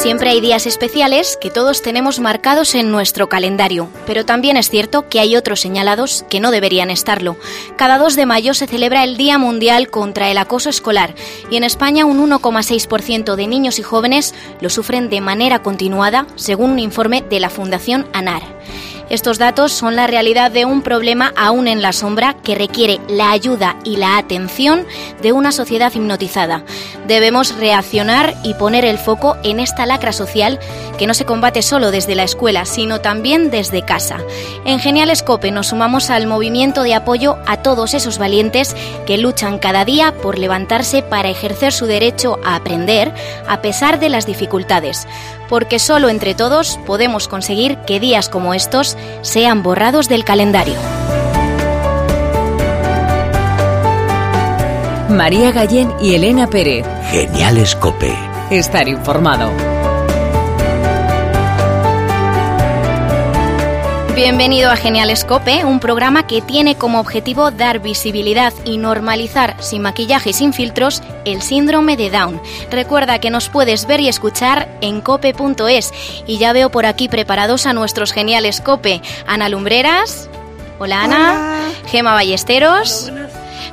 Siempre hay días especiales que todos tenemos marcados en nuestro calendario, pero también es cierto que hay otros señalados que no deberían estarlo. Cada 2 de mayo se celebra el Día Mundial contra el Acoso Escolar y en España un 1,6% de niños y jóvenes lo sufren de manera continuada, según un informe de la Fundación ANAR. Estos datos son la realidad de un problema aún en la sombra que requiere la ayuda y la atención de una sociedad hipnotizada. Debemos reaccionar y poner el foco en esta lacra social que no se combate solo desde la escuela, sino también desde casa. En Genial Escope nos sumamos al movimiento de apoyo a todos esos valientes que luchan cada día por levantarse para ejercer su derecho a aprender a pesar de las dificultades porque solo entre todos podemos conseguir que días como estos sean borrados del calendario. María Gallén y Elena Pérez. Genial Escope. Estar informado. Bienvenido a Genial Escope, un programa que tiene como objetivo dar visibilidad y normalizar, sin maquillaje y sin filtros, el síndrome de Down. Recuerda que nos puedes ver y escuchar en cope.es. Y ya veo por aquí preparados a nuestros geniales Cope. Ana Lumbreras. Hola Ana. Gema Ballesteros.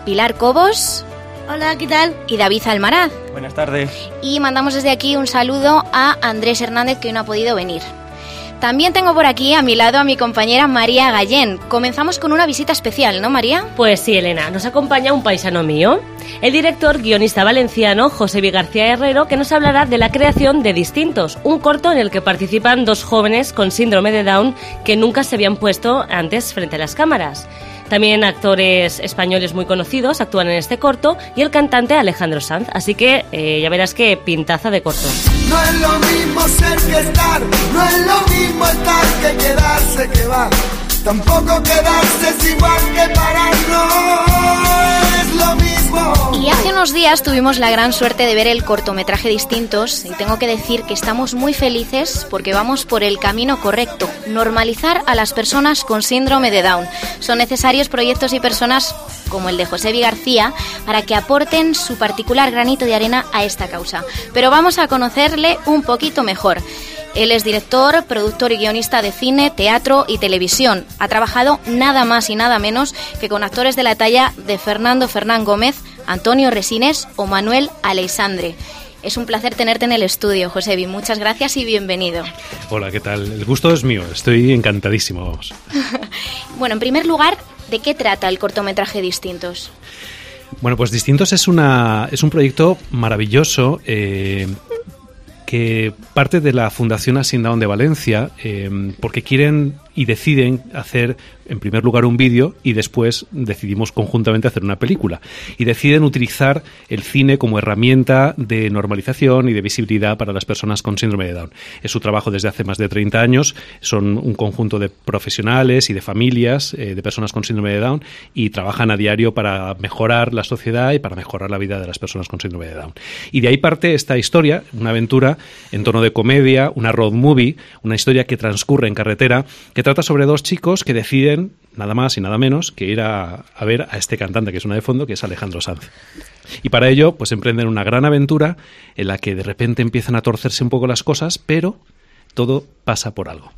Pilar Cobos. Hola, ¿qué tal? Y David Almaraz. Buenas tardes. Y mandamos desde aquí un saludo a Andrés Hernández que hoy no ha podido venir. También tengo por aquí a mi lado a mi compañera María Gallén. Comenzamos con una visita especial, ¿no, María? Pues sí, Elena, nos acompaña un paisano mío, el director guionista valenciano José V. García Herrero, que nos hablará de la creación de Distintos, un corto en el que participan dos jóvenes con síndrome de Down que nunca se habían puesto antes frente a las cámaras. También actores españoles muy conocidos actúan en este corto y el cantante Alejandro Sanz. Así que eh, ya verás qué pintaza de corto. No es lo mismo ser que estar, no es lo mismo estar que quedarse que va. Tampoco quedarse es igual que parar, Y hace unos días tuvimos la gran suerte de ver el cortometraje Distintos y tengo que decir que estamos muy felices porque vamos por el camino correcto, normalizar a las personas con síndrome de Down. Son necesarios proyectos y personas como el de José. García para que aporten su particular granito de arena a esta causa. Pero vamos a conocerle un poquito mejor. Él es director, productor y guionista de cine, teatro y televisión. Ha trabajado nada más y nada menos que con actores de la talla de Fernando Fernán Gómez, Antonio Resines o Manuel Aleixandre. Es un placer tenerte en el estudio, Josebi. Muchas gracias y bienvenido. Hola, ¿qué tal? El gusto es mío, estoy encantadísimo. Vamos. bueno, en primer lugar, ¿de qué trata el cortometraje Distintos? Bueno, pues Distintos es, una, es un proyecto maravilloso eh, que parte de la Fundación Asindown de Valencia eh, porque quieren y deciden hacer en primer lugar un vídeo y después decidimos conjuntamente hacer una película. Y deciden utilizar el cine como herramienta de normalización y de visibilidad para las personas con síndrome de Down. Es su trabajo desde hace más de 30 años, son un conjunto de profesionales y de familias eh, de personas con síndrome de Down y trabajan a diario para mejorar la sociedad y para mejorar la vida de las personas con síndrome de Down. Y de ahí parte esta historia, una aventura en tono de comedia, una road movie, una historia que transcurre en carretera, que trata sobre dos chicos que deciden nada más y nada menos que ir a, ver a este cantante que es una de fondo, que es Alejandro Sanz. Y para ello, pues emprenden una gran aventura en la que de repente empiezan a torcerse un poco las cosas, pero todo pasa por algo.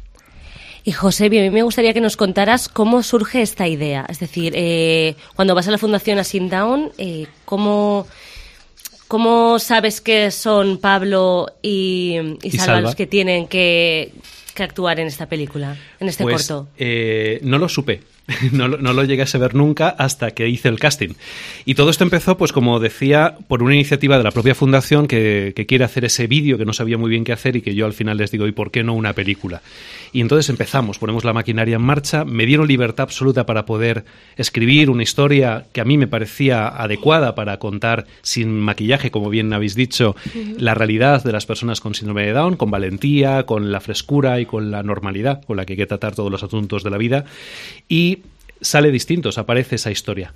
Y José, a mí me gustaría que nos contaras cómo surge esta idea. Es decir, eh, cuando vas a la Fundación Asin Down, eh, ¿cómo, ¿cómo sabes que son Pablo y, Salva los que tienen que, actuar en esta película, en este pues, corto? Eh, no lo supe. No, no, lo llegué a saber nunca hasta que hice el casting. Y todo esto empezó, pues como decía, por una iniciativa de la propia fundación que, que quiere hacer ese vídeo que no sabía muy bien qué hacer y que yo al final les digo, ¿y por qué no una película? Y entonces empezamos, ponemos la maquinaria en marcha, me dieron libertad absoluta para poder escribir una historia que a mí me parecía adecuada para contar sin maquillaje, como bien habéis dicho, la realidad de las personas con síndrome de Down, con valentía, con la frescura y con la normalidad con la que hay que tratar todos los asuntos de la vida. Y sale distintos, aparece esa historia.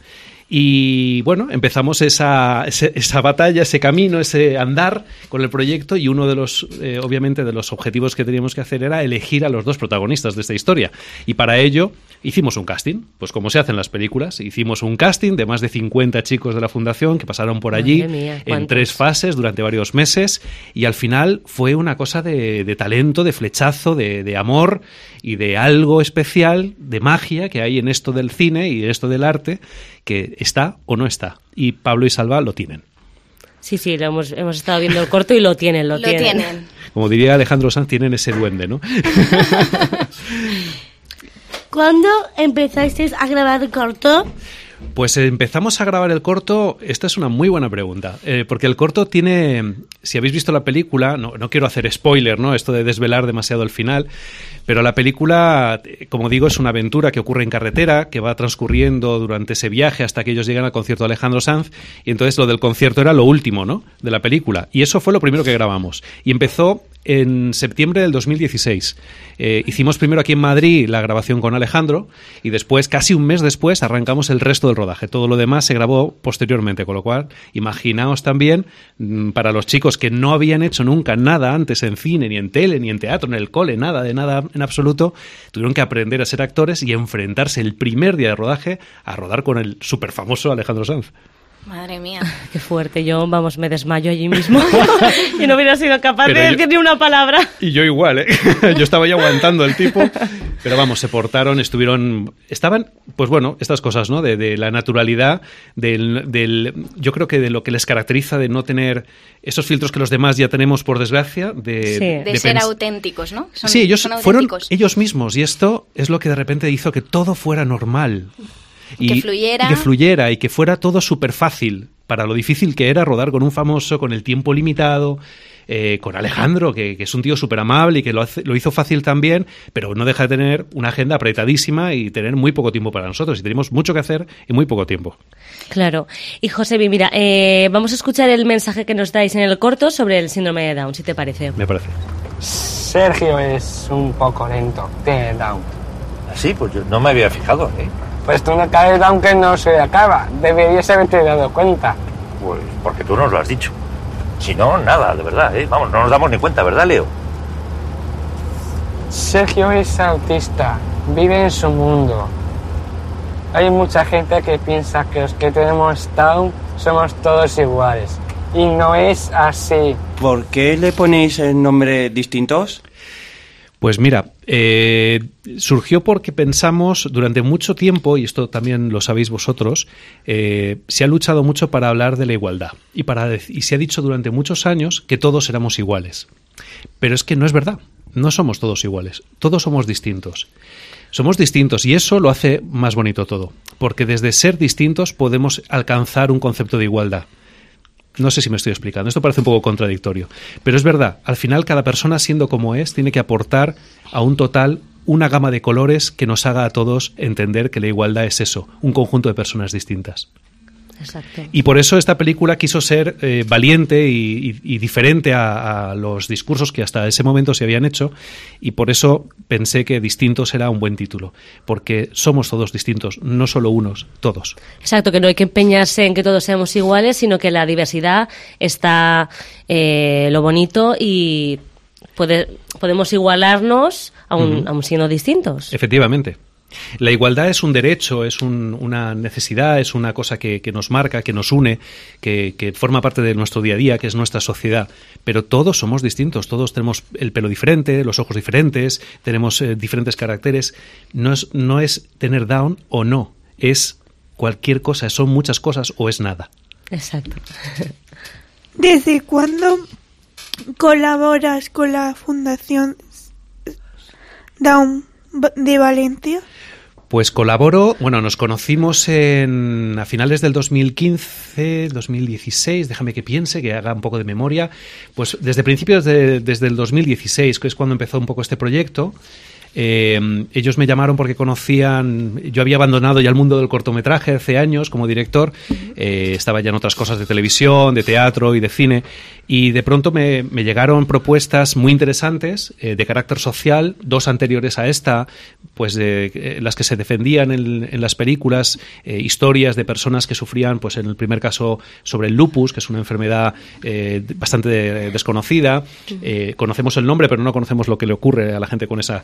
Y bueno, empezamos esa, esa batalla, ese camino, ese andar con el proyecto y uno de los, eh, obviamente, de los objetivos que teníamos que hacer era elegir a los dos protagonistas de esta historia. Y para ello hicimos un casting, pues como se hace en las películas, hicimos un casting de más de 50 chicos de la fundación que pasaron por allí mía, en tres fases durante varios meses. Y al final fue una cosa de, de talento, de flechazo, de, de amor y de algo especial, de magia que hay en esto del cine y en esto del arte que está o no está. Y Pablo y Salva lo tienen. Sí, sí, lo hemos, hemos estado viendo el corto y lo tienen, lo, Lo tienen. Como diría Alejandro Sanz, tienen ese duende, ¿no? ¿Cuándo empezasteis a grabar el corto? Pues empezamos a grabar el corto. Esta es una muy buena pregunta. eh, porque el corto tiene. Si habéis visto la película, no, no quiero hacer spoiler, ¿no? Esto de desvelar demasiado el final. Pero la película, eh, como digo, es una aventura que ocurre en carretera, que va transcurriendo durante ese viaje hasta que ellos llegan al concierto de Alejandro Sanz. Y entonces lo del concierto era lo último, ¿no? De la película. Y eso fue lo primero que grabamos. Y empezó en septiembre del 2016. Eh, hicimos primero aquí en Madrid la grabación con Alejandro y después, casi un mes después, arrancamos el resto rodaje. Todo lo demás se grabó posteriormente, con lo cual, imaginaos también mm, para los chicos que no habían hecho nunca nada antes en cine, ni en tele, ni en teatro, en el cole, nada de nada en absoluto, tuvieron que aprender a ser actores y enfrentarse el primer día de rodaje a rodar con el súper famoso Alejandro Sanz. Madre mía. Qué fuerte, yo, vamos, me desmayo allí mismo y no hubiera sido capaz Pero de yo- decir ni una palabra. Y yo igual, ¿eh? Yo estaba ya aguantando el tipo. Pero vamos, se portaron, estuvieron. Estaban, pues bueno, estas cosas, ¿no? De, de la naturalidad, del, del. Yo creo que de lo que les caracteriza de no tener esos filtros que los demás ya tenemos, por desgracia, de. Sí. De, ser auténticos, ¿no? Son- sí, ellos son fueron auténticos. ellos mismos. Y esto es lo que de repente hizo que todo fuera normal. Que fluyera. y que fluyera y que fuera todo súper fácil para lo difícil que era rodar con un famoso, con el tiempo limitado, eh, con Alejandro, que, que es un tío súper amable y que lo, hace- lo hizo fácil también, pero no deja de tener una agenda apretadísima y tener muy poco tiempo para nosotros. Y tenemos mucho que hacer y muy poco tiempo. Claro. Y Josebi, mira, eh, vamos a escuchar el mensaje que nos dais en el corto sobre el síndrome de Down, si te parece. Me parece. Sergio es un poco lento, tiene Down. Sí, pues yo no me había fijado, ¿eh? Pues tú no caes Down que no se acaba. Deberías haberte dado cuenta. Pues porque tú nos lo has dicho. Si no, nada, de verdad, ¿eh? Vamos, no nos damos ni cuenta, ¿verdad, Leo? Sergio es autista, vive en su mundo. Hay mucha gente que piensa que los que tenemos Down somos todos iguales. Y no es así. ¿Por qué le ponéis el nombre distintos? Pues mira, eh, surgió porque pensamos durante mucho tiempo, y esto también lo sabéis vosotros, eh, se ha luchado mucho para hablar de la igualdad y, para, y se ha dicho durante muchos años que todos éramos iguales. Pero es que no es verdad, no somos todos iguales, todos somos distintos. Somos distintos y eso lo hace más bonito todo, porque desde ser distintos podemos alcanzar un concepto de igualdad. No sé si me estoy explicando, esto parece un poco contradictorio, pero es verdad, al final cada persona siendo como es tiene que aportar a un total una gama de colores que nos haga a todos entender que la igualdad es eso, un conjunto de personas distintas. Exacto. Y por eso esta película quiso ser eh, valiente y, y- y diferente a, a los discursos que hasta ese momento se habían hecho y por eso pensé que Distintos era un buen título, porque somos todos distintos, no solo unos, todos. Exacto, que no hay que empeñarse en que todos seamos iguales, sino que la diversidad está eh, lo bonito y puede- podemos igualarnos aún, Ujú. aún siendo distintos. Efectivamente. La igualdad es un derecho, es un- una necesidad, es una cosa que, que nos marca, que nos une, que, que forma parte de nuestro día a día, que es nuestra sociedad. Pero todos somos distintos, todos tenemos el pelo diferente, los ojos diferentes, tenemos eh, diferentes caracteres. No es, no es tener down o no, es cualquier cosa, son muchas cosas o es nada. Exacto. ¿Desde cuándo colaboras con la Fundación Down de Valencia? Pues colaboro, bueno, nos conocimos en, a finales del 2015, 2016, déjame que piense, que haga un poco de memoria, pues desde principios de, desde el 2016, que es cuando empezó un poco este proyecto, Eh, ellos me llamaron porque conocían, yo había abandonado ya el mundo del cortometraje hace años como director, eh, estaba ya en otras cosas de televisión, de teatro y de cine, y de pronto me, me llegaron propuestas muy interesantes eh, de carácter social, dos anteriores a esta, pues de eh, las que se defendían en, en las películas, historias de personas que sufrían, pues en el primer caso sobre el lupus, que es una enfermedad bastante de- desconocida. Conocemos el nombre, pero no conocemos lo que le ocurre a la gente con esa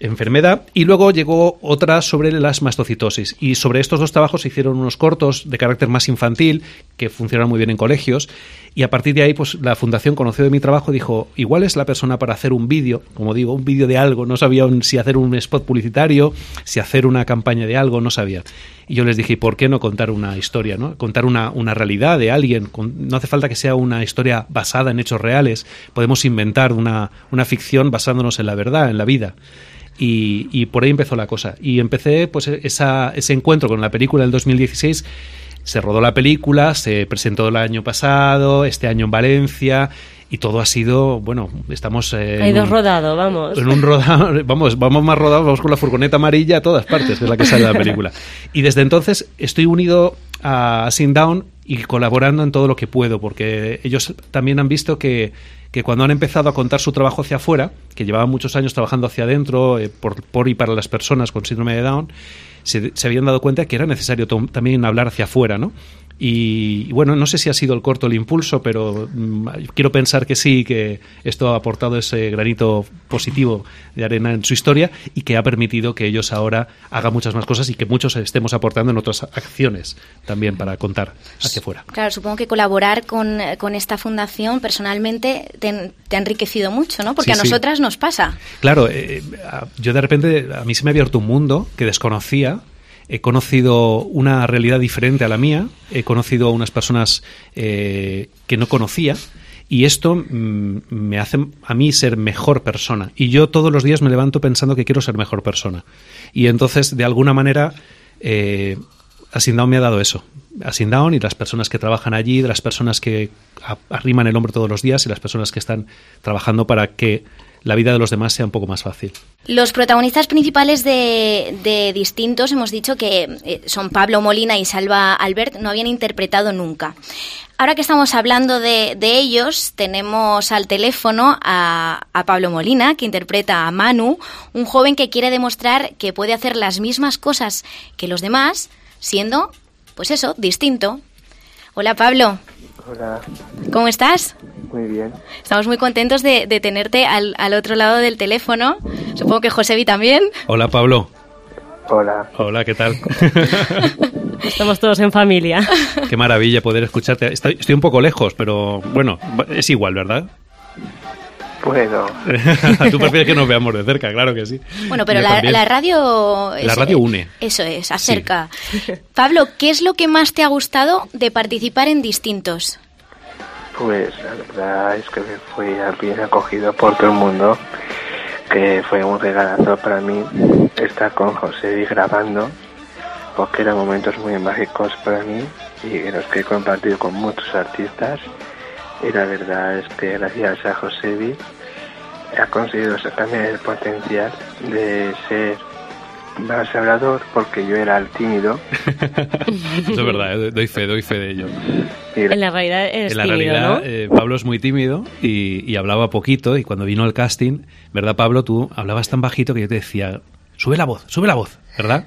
enfermedad. Y luego llegó otra sobre las mastocitosis. Y sobre estos dos trabajos se hicieron unos cortos de carácter más infantil que funcionaron muy bien en colegios. Y a partir de ahí pues la fundación conoció de mi trabajo y dijo igual es la persona para hacer un vídeo como digo un vídeo de algo. No sabían si hacer un spot publicitario si hacer una campaña de algo no sabía. Y yo les dije ¿por qué no contar una historia no contar una, una realidad de alguien. No hace falta que sea una historia basada en hechos reales. Podemos inventar una, una ficción basándonos en la verdad en la vida y, y por ahí empezó la cosa. Y empecé pues esa, ese encuentro con la película del 2016. Se rodó la película, se presentó el año pasado, este año en Valencia, y todo ha sido, bueno, estamos... eh, Hay en dos un- rodado, vamos. en un rodado, vamos, vamos más rodados, vamos con la furgoneta amarilla a todas partes, que es la que sale de la película. Y desde entonces estoy unido a Sit Down y colaborando en todo lo que puedo, porque ellos también han visto que, que cuando han empezado a contar su trabajo hacia afuera, que llevaban muchos años trabajando hacia adentro, eh, por, por y para las personas con síndrome de Down, se, se habían dado cuenta que era necesario también hablar hacia afuera, ¿no? Y, y bueno, no sé si ha sido el corto el impulso, pero mm, quiero pensar que sí, que esto ha aportado ese granito positivo de arena en su historia y que ha permitido que ellos ahora hagan muchas más cosas y que muchos estemos aportando en otras acciones también para contar hacia afuera. Claro, supongo que colaborar con, con esta fundación personalmente te, te ha enriquecido mucho, ¿no? Porque Sí, a sí. nosotras nos pasa. Claro, eh, a- yo de repente, a mí se me ha abierto un mundo que desconocía. He conocido una realidad diferente a la mía, he conocido a unas personas eh, que no conocía y esto mm, me hace a mí ser mejor persona. Y yo todos los días me levanto pensando que quiero ser mejor persona. Y entonces, de alguna manera, eh, Asindown me ha dado eso. Asindown y las personas que trabajan allí, las personas que arriman el hombro todos los días y las personas que están trabajando para que la vida de los demás sea un poco más fácil. Los protagonistas principales de, de Distintos hemos dicho que eh, son Pablo Molina y Salva Albert, no habían interpretado nunca. Ahora que estamos hablando de, de ellos, tenemos al teléfono a, a Pablo Molina, que interpreta a Manu, un joven que quiere demostrar que puede hacer las mismas cosas que los demás, siendo, pues eso, distinto. Hola Pablo, Hola, ¿cómo estás? Muy bien. Estamos muy contentos de, de tenerte al, al otro lado del teléfono. Supongo que Josebi también. Hola Pablo. Hola. Hola, ¿qué tal? Estamos todos en familia. Qué maravilla poder escucharte. Estoy, estoy un poco lejos, pero bueno, es igual, ¿verdad? Puedo. Tú prefieres que nos veamos de cerca, claro que sí. Bueno, pero la radio... La radio une. Eso es, acerca. Pablo, ¿qué es lo que más te ha gustado de participar en Distintos? Pues la verdad es que me fui bien acogido por todo el mundo, que fue un regalazo para mí estar con José y grabando, porque eran momentos muy mágicos para mí y los que he compartido con muchos artistas. Y la verdad es que gracias a Josebi ha conseguido sacarme el potencial de ser más hablador, porque yo era el tímido. Es verdad, eh, doy fe, doy fe de ello. En la realidad eres En la tímido, realidad, ¿no? eh, Pablo es muy tímido y, y hablaba poquito. Y cuando vino el casting, ¿verdad, Pablo? Tú hablabas tan bajito que yo te decía, sube la voz, sube la voz, ¿verdad?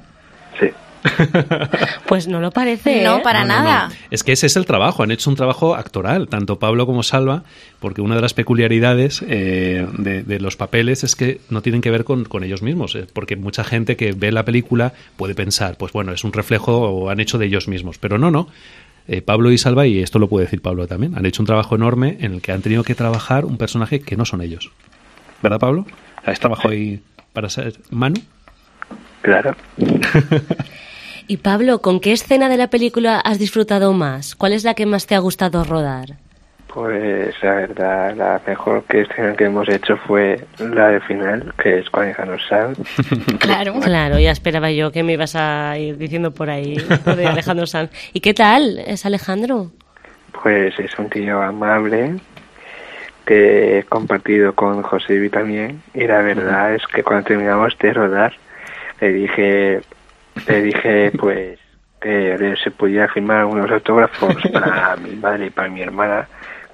sí. Pues no lo parece. No, ¿eh? para No, no, nada. no. Es que ese es el trabajo. Han hecho un trabajo actoral, tanto Pablo como Salva, porque una de las peculiaridades eh, de, de los papeles es que no tienen que ver con, con ellos mismos. eh, porque mucha gente que ve la película puede pensar, pues bueno, es un reflejo o han hecho de ellos mismos. Pero no, no. Eh, Pablo y Salva, y esto lo puede decir Pablo también, han hecho un trabajo enorme en el que han tenido que trabajar un personaje que no son ellos. ¿Verdad, Pablo? ¿Has trabajado ahí para ser Manu? Claro. Y Pablo, ¿con qué escena de la película has disfrutado más? ¿Cuál es la que más te ha gustado rodar? Pues la verdad, la mejor que que hemos hecho fue la de final, que es con Alejandro Sanz. Claro. Claro, ya esperaba yo que me ibas a ir diciendo por ahí lo de Alejandro Sanz. ¿Y qué tal es Alejandro? Pues es un tío amable, que he compartido con José también y la verdad es que cuando terminamos de rodar le dije le dije pues que se podía firmar unos autógrafos para mi madre y para mi hermana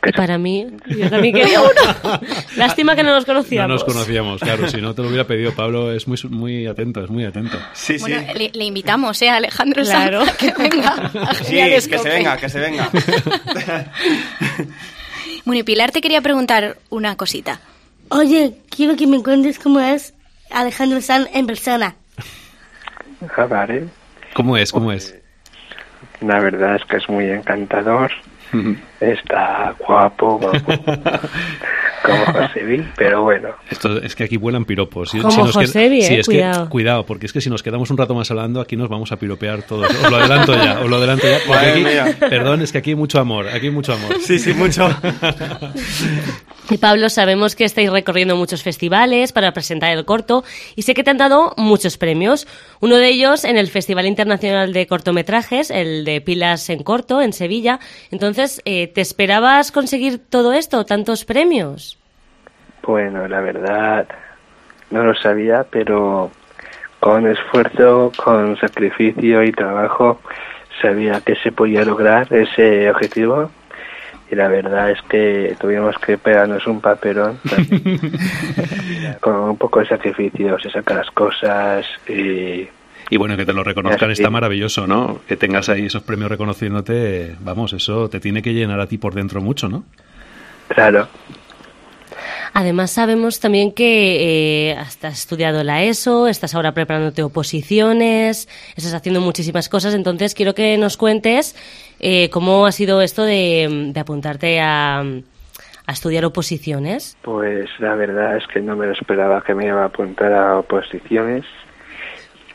y para mí, yo también quería uno. Lástima que no nos conocíamos. No nos conocíamos, claro. Si no te lo hubiera pedido, Pablo es muy, muy atento, es muy atento. Sí, Bueno, sí. le, le invitamos, ¿eh? a Alejandro Claro. Sanz, que venga. Sí, que se venga, que se venga. Bueno, y Pilar te quería preguntar una cosita. Oye, quiero que me cuentes cómo es Alejandro Sanz en persona. Ah, vale. ¿Cómo es? ¿Cómo es? La verdad es que es muy encantador. Está guapo, guapo. como Josebi, pero bueno. Esto es que aquí vuelan piropos. Si- Como si nos sí, eh, es cuidado. Que, cuidado, porque es que si nos quedamos un rato más hablando, aquí nos vamos a piropear todos. Os lo adelanto ya, os lo adelanto ya. Aquí, perdón, es que aquí hay mucho amor, aquí hay mucho amor. Sí, sí, mucho. Y Pablo, sabemos que estáis recorriendo muchos festivales para presentar el corto y sé que te han dado muchos premios. Uno de ellos en el Festival Internacional de Cortometrajes, el de Pilas en Corto, en Sevilla. Entonces, eh, ¿te esperabas conseguir todo esto, tantos premios? Bueno, la verdad no lo sabía, pero con esfuerzo, con sacrificio y trabajo sabía que se podía lograr ese objetivo. Y la verdad es que tuvimos que pegarnos un papelón con un poco de sacrificio se sacan las cosas y Y bueno, que te lo reconozcan está maravilloso, ¿no? Que tengas ahí esos premios reconociéndote, vamos, eso te tiene que llenar a ti por dentro mucho, ¿no? claro, Además, sabemos también que eh, has estudiado la ESO, estás ahora preparándote oposiciones, estás haciendo muchísimas cosas. Entonces, quiero que nos cuentes eh, cómo ha sido esto de, apuntarte a, estudiar oposiciones. Pues la verdad es que no me lo esperaba que me iba a apuntar a oposiciones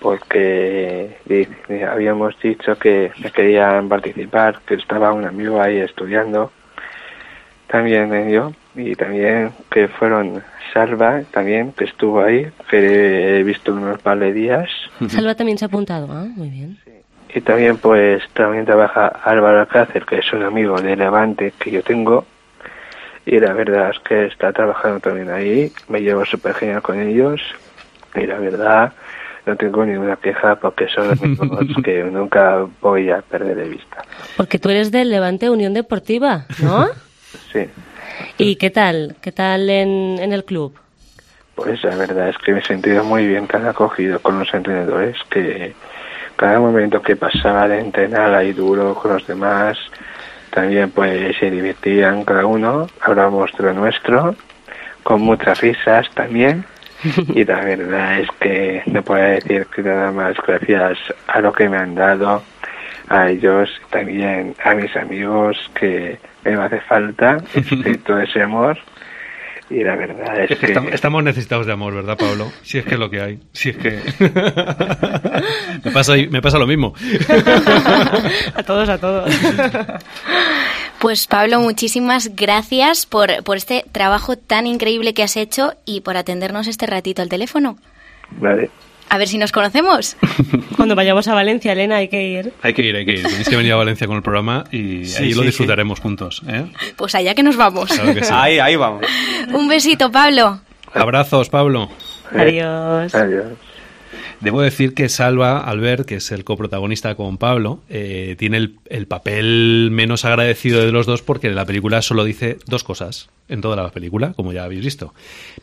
porque di- habíamos dicho que querían participar, que estaba un amigo ahí estudiando, también eh, yo, y también que fueron Salva, también que estuvo ahí, que he visto unos par de días, Salva también se ha apuntado. Ah, muy bien. y también pues también trabaja Álvaro Alcácer, que es un amigo de Levante que yo tengo, y la verdad es que está trabajando también ahí, me llevo súper genial con ellos, y la verdad no tengo ninguna queja porque son amigos que nunca voy a perder de vista. Porque tú eres del Levante Unión Deportiva, ¿no? Sí, ¿Y qué tal? ¿Qué tal en, en el club? pues la verdad es que me he sentido muy bien tan acogido con los entrenadores que cada momento que pasaba de entrenar ahí duro con los demás, también pues se divertían cada uno, hablamos de lo nuestro, con muchas risas también. Y la verdad es que no puedo decir que nada más gracias a lo que me han dado, a ellos, también a mis amigos que me hace falta este, todo ese amor. Y la verdad es, Es que que estamos, estamos necesitados de amor, ¿verdad, Pablo? Si es que es lo que hay. Si es que. me, pasa, me pasa lo mismo. A todos, a todos. Pues Pablo, muchísimas gracias por, por este trabajo tan increíble que has hecho y por atendernos este ratito al teléfono. Vale. A ver si nos conocemos. Cuando vayamos a Valencia, Elena, hay que ir. Hay que ir, hay que ir. Tenéis que venir a Valencia con el programa y Sí, ahí lo sí, disfrutaremos juntos. ¿eh? Pues allá que nos vamos. Claro que sí. Ahí, ahí vamos. Un besito, Pablo. Abrazos, Pablo. Adiós. Adiós. Debo decir que Salva Albert, que es el coprotagonista con Pablo, eh, tiene el, el papel menos agradecido de los dos porque la película solo dice dos cosas en toda la película, como ya habéis visto.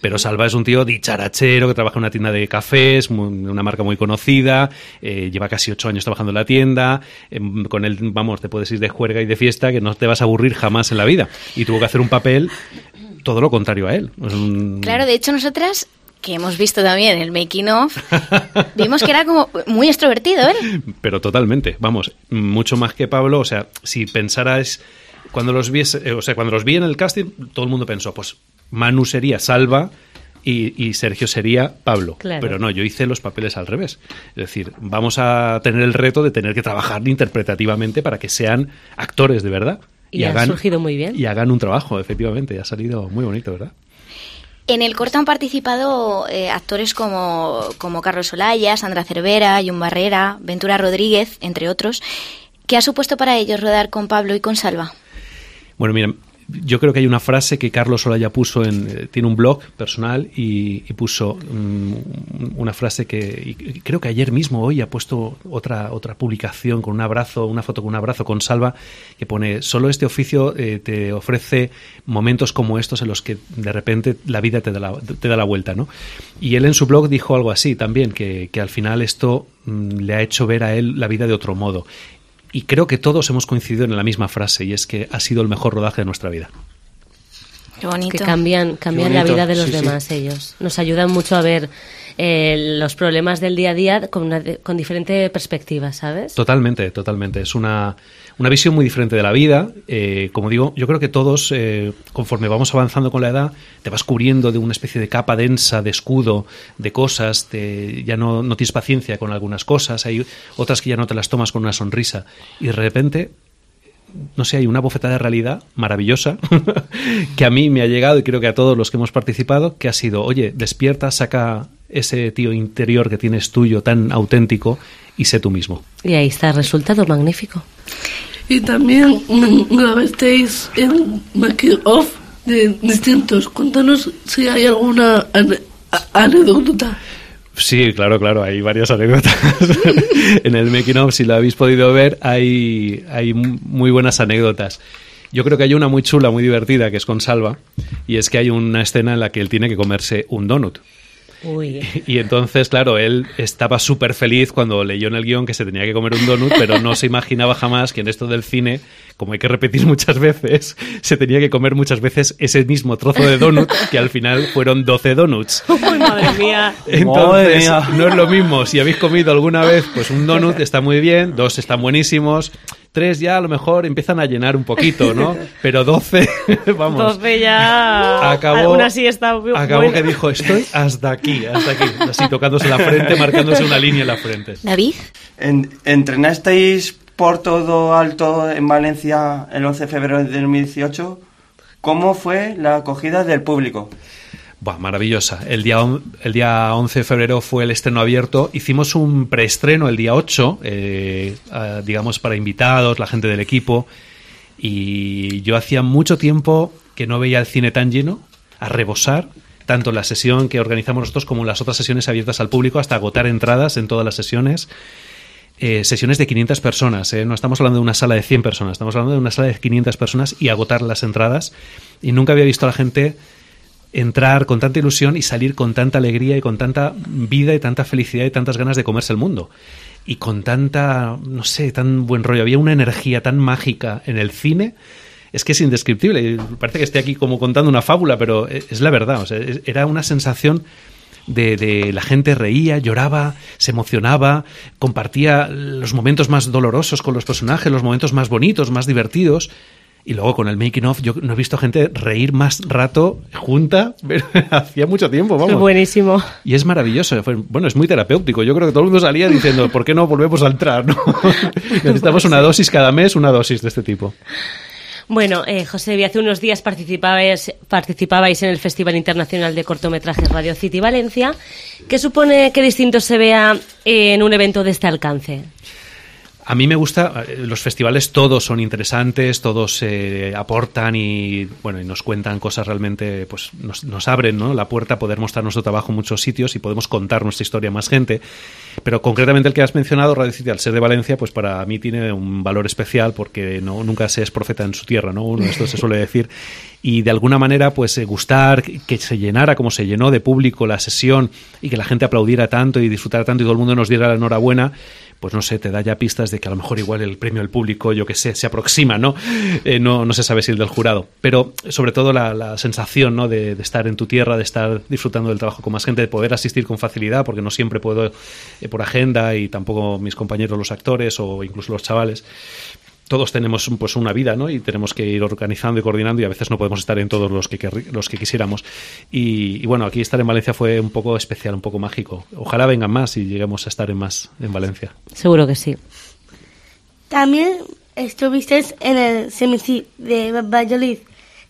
Pero Salva es un tío dicharachero que trabaja en una tienda de cafés, una marca muy conocida, eh, lleva casi ocho años trabajando en la tienda, em, con él, vamos, te puedes ir de juerga y de fiesta que no te vas a aburrir jamás en la vida. Y tuvo que hacer un papel todo lo contrario a él. Claro, de hecho nosotras, que hemos visto también el making of, vimos que era como muy extrovertido él. Pero totalmente, vamos, mucho más que Pablo, o sea, si pensaras cuando los vi, o sea, cuando los vi en el casting, todo el mundo pensó, pues Manu sería Salva y, y Sergio sería Pablo. Claro. Pero no, yo hice los papeles al revés. Es decir, vamos a tener el reto de tener que trabajar interpretativamente para que sean actores de verdad. Y ha surgido muy bien. Y hagan un trabajo, efectivamente. Ha salido muy bonito, ¿verdad? En el corto han participado eh, actores como, como Carlos Olaya, Sandra Cervera, Jun Barrera, Ventura Rodríguez, entre otros. ¿Qué ha supuesto para ellos rodar con Pablo y con Salva? Bueno, mira, yo creo que hay una frase que Carlos Olaya puso en. eh, tiene un blog personal y, puso mm, una frase que. y creo que ayer mismo, hoy, ha puesto otra, otra publicación con un abrazo, una foto con un abrazo con Salva, que pone: Solo este oficio eh, te ofrece momentos como estos en los que de repente la vida te da la, te da la vuelta, ¿no? Y él en su blog dijo algo así también, que, que al final esto mm, le ha hecho ver a él la vida de otro modo. Y creo que todos hemos coincidido en la misma frase, y es que ha sido el mejor rodaje de nuestra vida. Qué bonito. que cambian, cambian Qué la vida de los sí, sí. demás ellos. Nos ayudan mucho a ver eh, los problemas del día a día con, una, con diferente perspectiva, ¿sabes? Totalmente, totalmente. Es una, una visión muy diferente de la vida. Eh, como digo, yo creo que todos, eh, conforme vamos avanzando con la edad, te vas cubriendo de una especie de capa densa, de escudo, de cosas. te- ya no, no tienes paciencia con algunas cosas. Hay otras que ya no te las tomas con una sonrisa. Y de repente no sé, hay una bofetada de realidad maravillosa que a mí me ha llegado y creo que a todos los que hemos participado, que ha sido, oye, despierta, saca ese tío interior que tienes tuyo tan auténtico y sé tú mismo. Y ahí está el resultado magnífico. Y también mm, grabasteis el making off de distintos. Cuéntanos si hay alguna anécdota. Sí, claro, claro, hay varias anécdotas. en el making of, si lo habéis podido ver, hay, hay muy buenas anécdotas. Yo creo que hay una muy chula, muy divertida, que es con Salva, y es que hay una escena en la que él tiene que comerse un donut. Uy. Y entonces, claro, él estaba súper feliz cuando leyó en el guion que se tenía que comer un donut, pero no se imaginaba jamás que en esto del cine, como hay que repetir muchas veces, se tenía que comer muchas veces ese mismo trozo de donut, que al final fueron 12 donuts. Uy, madre mía. Madre Entonces, mía. no es lo mismo. Si habéis comido alguna vez, pues un donut está muy bien, dos están buenísimos, tres ya a lo mejor empiezan a llenar un poquito, ¿no? Pero 12, vamos. Entonces ya... Acabó, Una siesta acabó buena. que dijo, estoy hasta aquí, hasta aquí, así tocándose la frente, marcándose una línea en la frente. David, En- ¿Entrenasteis por todo alto en Valencia el 11 de febrero de 2018? ¿Cómo fue la acogida del público? Buah, maravillosa. El día, el día 11 de febrero fue el estreno abierto. Hicimos un preestreno el día 8, eh, digamos, para invitados, la gente del equipo. Y yo hacía mucho tiempo que no veía el cine tan lleno, a rebosar, tanto la sesión que organizamos nosotros como las otras sesiones abiertas al público, hasta agotar entradas en todas las sesiones. Eh, sesiones de 500 personas, ¿eh? no estamos hablando de una sala de 100 personas, estamos hablando de una sala de 500 personas y agotar las entradas. Y nunca había visto a la gente entrar con tanta ilusión y salir con tanta alegría y con tanta vida y tanta felicidad y tantas ganas de comerse el mundo. Y con tanta, no sé, tan buen rollo. Había una energía tan mágica en el cine. Es que es indescriptible. Parece que esté aquí como contando una fábula, pero e- es la verdad. O sea, era una sensación de, de la gente reía, lloraba, se emocionaba, compartía los momentos más dolorosos con los personajes, los momentos más bonitos, más divertidos. Y luego con el making of, yo no he visto gente reír más rato junta, pero hacía mucho tiempo, vamos. Buenísimo. Y es maravilloso, bueno, es muy terapéutico. Yo creo que todo el mundo salía diciendo, ¿por qué no volvemos a entrar? no? Necesitamos una dosis cada mes, una dosis de este tipo. Bueno, eh, José, hace unos días participabais, participabais en el Festival Internacional de Cortometrajes Radio City Valencia. ¿Qué supone que distinto se vea en un evento de este alcance? A mí me gusta, eh, los festivales todos son interesantes, todos eh, aportan y bueno y nos cuentan cosas realmente, pues nos, nos abren ¿no? la puerta a poder mostrar nuestro trabajo en muchos sitios y podemos contar nuestra historia a más gente. Pero concretamente el que has mencionado, Radio City, al ser de Valencia, pues para mí tiene un valor especial porque no nunca se es profeta en su tierra, ¿no? Uno, esto se suele decir. Y de alguna manera, pues eh, gustar, que que se llenara como se llenó de público la sesión y que la gente aplaudiera tanto y disfrutara tanto y todo el mundo nos diera la enhorabuena, pues no sé, te da ya pistas de que a lo mejor igual el premio del público, yo que sé, se aproxima, ¿no? Eh, no, no se sabe si el del jurado. Pero sobre todo la, la sensación, ¿no? De, de estar en tu tierra, de estar disfrutando del trabajo con más gente, de poder asistir con facilidad, porque no siempre puedo eh, por agenda y tampoco mis compañeros los actores o incluso los chavales. Todos tenemos pues una vida, ¿no? Y tenemos que ir organizando y coordinando y a veces no podemos estar en todos los que, los que quisiéramos. Y, y bueno, aquí estar en Valencia fue un poco especial, un poco mágico. Ojalá vengan más y lleguemos a estar en más en Valencia. Seguro que sí. También estuviste en el Semici de Valladolid.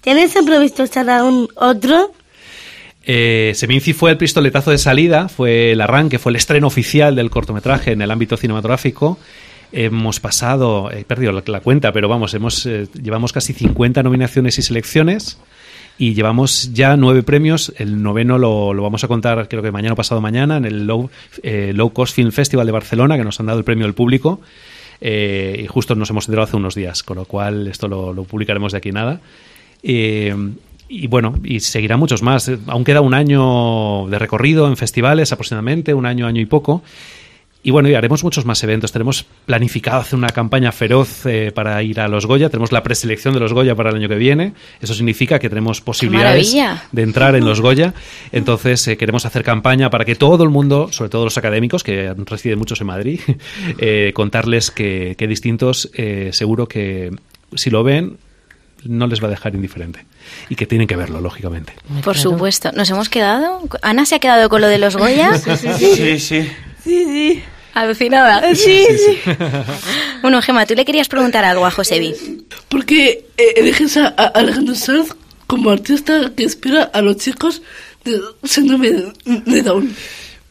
¿Tienes previsto estar aún otro? Eh, Seminci fue el pistoletazo de salida, fue el arranque, fue el estreno oficial del cortometraje en el ámbito cinematográfico. Hemos pasado, he perdido la, cuenta, pero vamos, hemos eh, llevamos casi 50 nominaciones y selecciones y llevamos ya nueve premios. El noveno lo, vamos a contar, creo que mañana o pasado mañana, en el Low, eh, Low Cost Film Festival de Barcelona, que nos han dado el premio del público. Eh, y justo nos hemos enterado hace unos días, con lo cual esto lo, lo publicaremos de aquí nada. Eh, y bueno, y seguirá muchos más. Aún queda un año de recorrido en festivales aproximadamente, un año, año y poco. Y bueno, y haremos muchos más eventos. Tenemos planificado hacer una campaña feroz eh, para ir a los Goya. Tenemos la preselección de los Goya para el año que viene. Eso significa que tenemos posibilidades de entrar en los Goya. Entonces eh, queremos hacer campaña para que todo el mundo, sobre todo los académicos, que residen muchos en Madrid, eh, contarles que, que distintos, eh, seguro que si lo ven, no les va a dejar indiferente. Y que tienen que verlo, lógicamente. Por supuesto. ¿Nos hemos quedado? ¿Ana se ha quedado con lo de los Goya? Sí, sí. Sí, sí. Alucinada. Sí, sí. Bueno, Gemma, tú le querías preguntar algo a Josebi. Porque eh, eliges a, a Alejandro Sanz como artista que inspira a los chicos de síndrome de, de Down.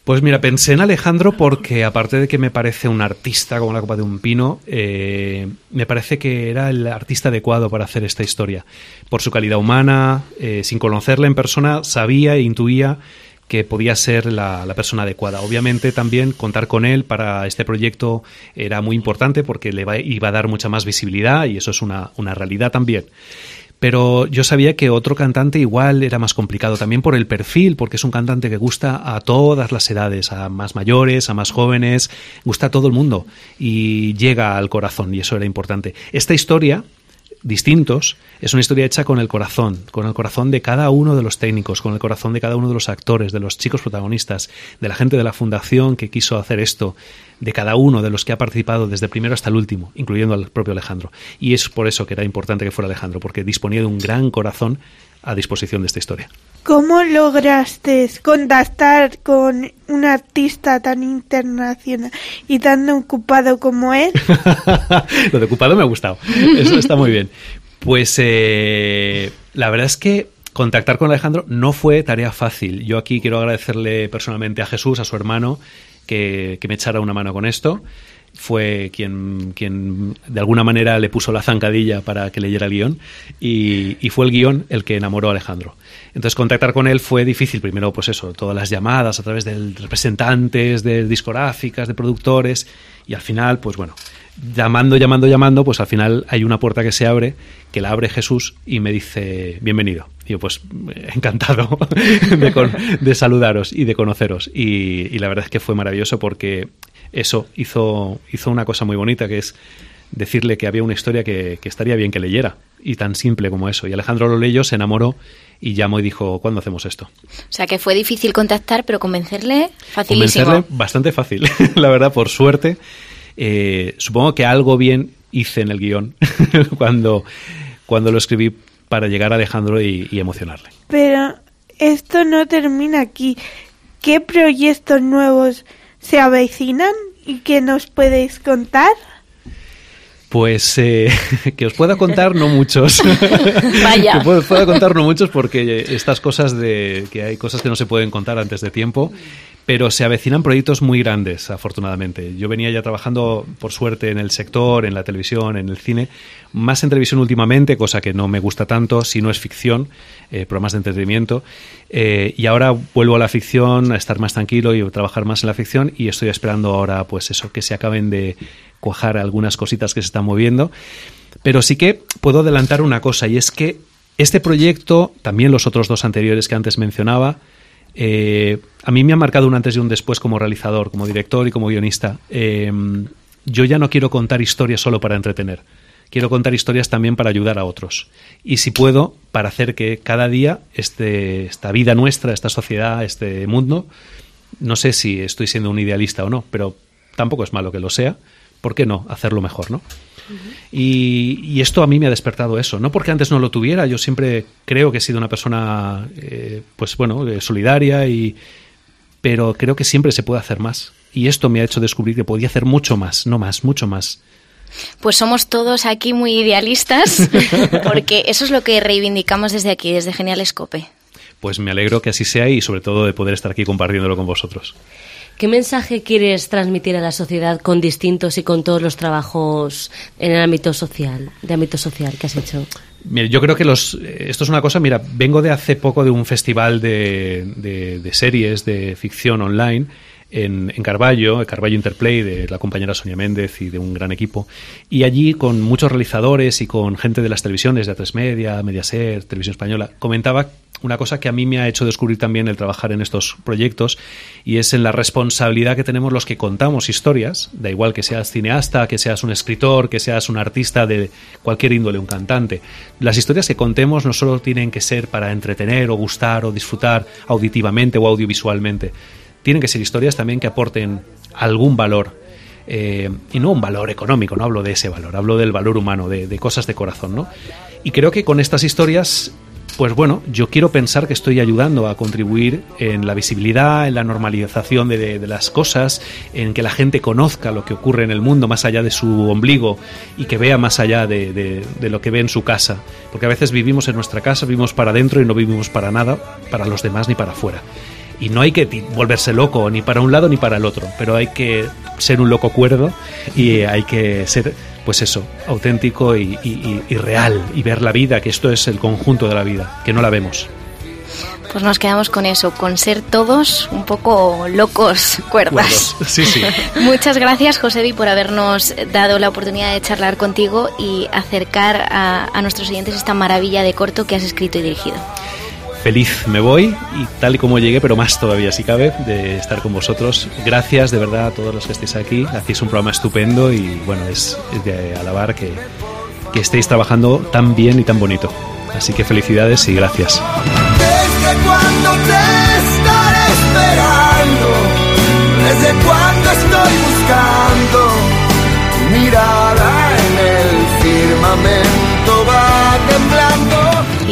Pues mira, pensé en Alejandro porque aparte de que me parece un artista como la copa de un pino, eh, me parece que era el artista adecuado para hacer esta historia. Por su calidad humana, eh, sin conocerla en persona, sabía e intuía que podía ser la, la persona adecuada. Obviamente también contar con él para este proyecto era muy importante porque le iba a dar mucha más visibilidad y eso es una, una realidad también. Pero yo sabía que otro cantante igual era más complicado, también por el perfil, porque es un cantante que gusta a todas las edades, a más mayores, a más jóvenes, gusta a todo el mundo y llega al corazón y eso era importante. Esta historia, Distintos, es una historia hecha con el corazón, con el corazón de cada uno de los técnicos, con el corazón de cada uno de los actores, de los chicos protagonistas, de la gente de la fundación que quiso hacer esto, de cada uno de los que ha participado desde el primero hasta el último, incluyendo al propio Alejandro. Y es por eso que era importante que fuera Alejandro, porque disponía de un gran corazón a disposición de esta historia. ¿Cómo lograste contactar con un artista tan internacional y tan ocupado como él? Lo de ocupado me ha gustado. Eso está muy bien. Pues eh, la verdad es que contactar con Alejandro no fue tarea fácil. Yo aquí quiero agradecerle personalmente a Jesús, a su hermano, que, me echara una mano con esto. Fue quien, quien de alguna manera le puso la zancadilla para que leyera el guion y, y fue el guion el que enamoró a Alejandro. Entonces contactar con él fue difícil. Primero, pues eso, todas las llamadas a través de representantes, de discográficas, de productores y al final, pues bueno, llamando, llamando, llamando, pues al final hay una puerta que se abre, que la abre Jesús y me dice, bienvenido. Y yo, pues, encantado de, con- de saludaros y de conoceros. Y, y la verdad es que fue maravilloso porque eso hizo, hizo una cosa muy bonita, que es decirle que había una historia que, que estaría bien que leyera. Y tan simple como eso. Y Alejandro lo leyó, se enamoró y llamó y dijo, ¿cuándo hacemos esto? O sea que fue difícil contactar, pero convencerle facilísimo. Convencerle bastante fácil, la verdad, por suerte. Eh, supongo que algo bien hice en el guion cuando, cuando lo escribí para llegar a Alejandro y, y emocionarle. Pero esto no termina aquí. ¿Qué proyectos nuevos se avecinan y que nos podéis contar? Pues eh, que os pueda contar no muchos. Vaya. que pueda, pueda contar no muchos porque estas cosas de que hay cosas que no se pueden contar antes de tiempo. Pero se avecinan proyectos muy grandes, afortunadamente. Yo venía ya trabajando, por suerte, en el sector, en la televisión, en el cine, más en televisión últimamente, cosa que no me gusta tanto, si no es ficción, eh, programas de entretenimiento. Eh, y ahora vuelvo a la ficción, a estar más tranquilo y trabajar más en la ficción. Y estoy esperando ahora, pues eso, que se acaben de cuajar algunas cositas que se están moviendo. Pero sí que puedo adelantar una cosa, y es que este proyecto, también los otros dos anteriores que antes mencionaba, eh, a mí me ha marcado un antes y un después como realizador, como director y como guionista. Eh, yo ya no quiero contar historias solo para entretener. Quiero contar historias también para ayudar a otros. Y si puedo, para hacer que cada día este, esta vida nuestra, esta sociedad, este mundo, no sé si estoy siendo un idealista o no, pero tampoco es malo que lo sea. ¿Por qué no hacerlo mejor, no? Y, y esto a mí me ha despertado eso. No porque antes no lo tuviera, yo siempre creo que he sido una persona, eh, pues bueno, eh, solidaria, y, pero creo que siempre se puede hacer más. Y esto me ha hecho descubrir que podía hacer mucho más, no más, mucho más. Pues somos todos aquí muy idealistas, porque eso es lo que reivindicamos desde aquí, desde Genial Escope. Pues me alegro que así sea y sobre todo de poder estar aquí compartiéndolo con vosotros. ¿Qué mensaje quieres transmitir a la sociedad con distintos y con todos los trabajos en el ámbito social, de ámbito social que has hecho? Mira, yo creo que los, esto es una cosa, mira, vengo de hace poco de un festival de, de series de ficción online en, en Carballo, Carballo Interplay, de la compañera Sonia Méndez y de un gran equipo. Y allí, con muchos realizadores y con gente de las televisiones, de A3 Media, Mediaset, Televisión Española, comentaba una cosa que a mí me ha hecho descubrir también el trabajar en estos proyectos y es en la responsabilidad que tenemos los que contamos historias, da igual que seas cineasta, que seas un escritor, que seas un artista de cualquier índole, un cantante. Las historias que contemos no solo tienen que ser para entretener o gustar o disfrutar auditivamente o audiovisualmente, tienen que ser historias también que aporten algún valor. Eh, y no un valor económico, no hablo de ese valor, hablo del valor humano, de, cosas de corazón, ¿no? Y creo que con estas historias pues bueno, yo quiero pensar que estoy ayudando a contribuir en la visibilidad, en la normalización de, las cosas, en que la gente conozca lo que ocurre en el mundo más allá de su ombligo y que vea más allá de, de, lo que ve en su casa. Porque a veces vivimos en nuestra casa, vivimos para adentro y no vivimos para nada, para los demás ni para afuera. Y no hay que volverse loco ni para un lado ni para el otro, pero hay que ser un loco cuerdo y hay que ser pues eso, auténtico y, y, y, real, y ver la vida, que esto es el conjunto de la vida, que no la vemos. Pues nos quedamos con eso, con ser todos un poco locos cuerdas. Sí, sí. Muchas gracias, Josebi, por habernos dado la oportunidad de charlar contigo y acercar a, a nuestros oyentes esta maravilla de corto que has escrito y dirigido feliz me voy y tal y como llegué, pero más todavía si cabe, de estar con vosotros. Gracias de verdad a todos los que estéis aquí. Hacéis un programa estupendo y bueno, es, de alabar que, que, estéis trabajando tan bien y tan bonito. Así que felicidades y gracias. Desde cuando te estaré esperando, desde cuando estoy buscando tu mirada en el firmamento va temblando.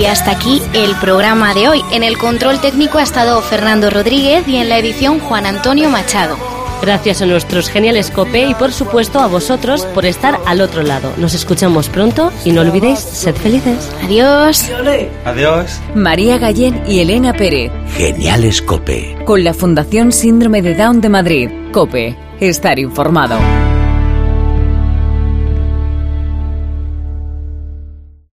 Y hasta aquí el programa de hoy. En el control técnico ha estado Fernando Rodríguez y en la edición Juan Antonio Machado. Gracias a nuestros geniales COPE y por supuesto a vosotros por estar al otro lado. Nos escuchamos pronto y no olvidéis, sed felices. Adiós. Adiós. María Gallén y Elena Pérez. Geniales COPE. Con la Fundación Síndrome de Down de Madrid. COPE. Estar informado.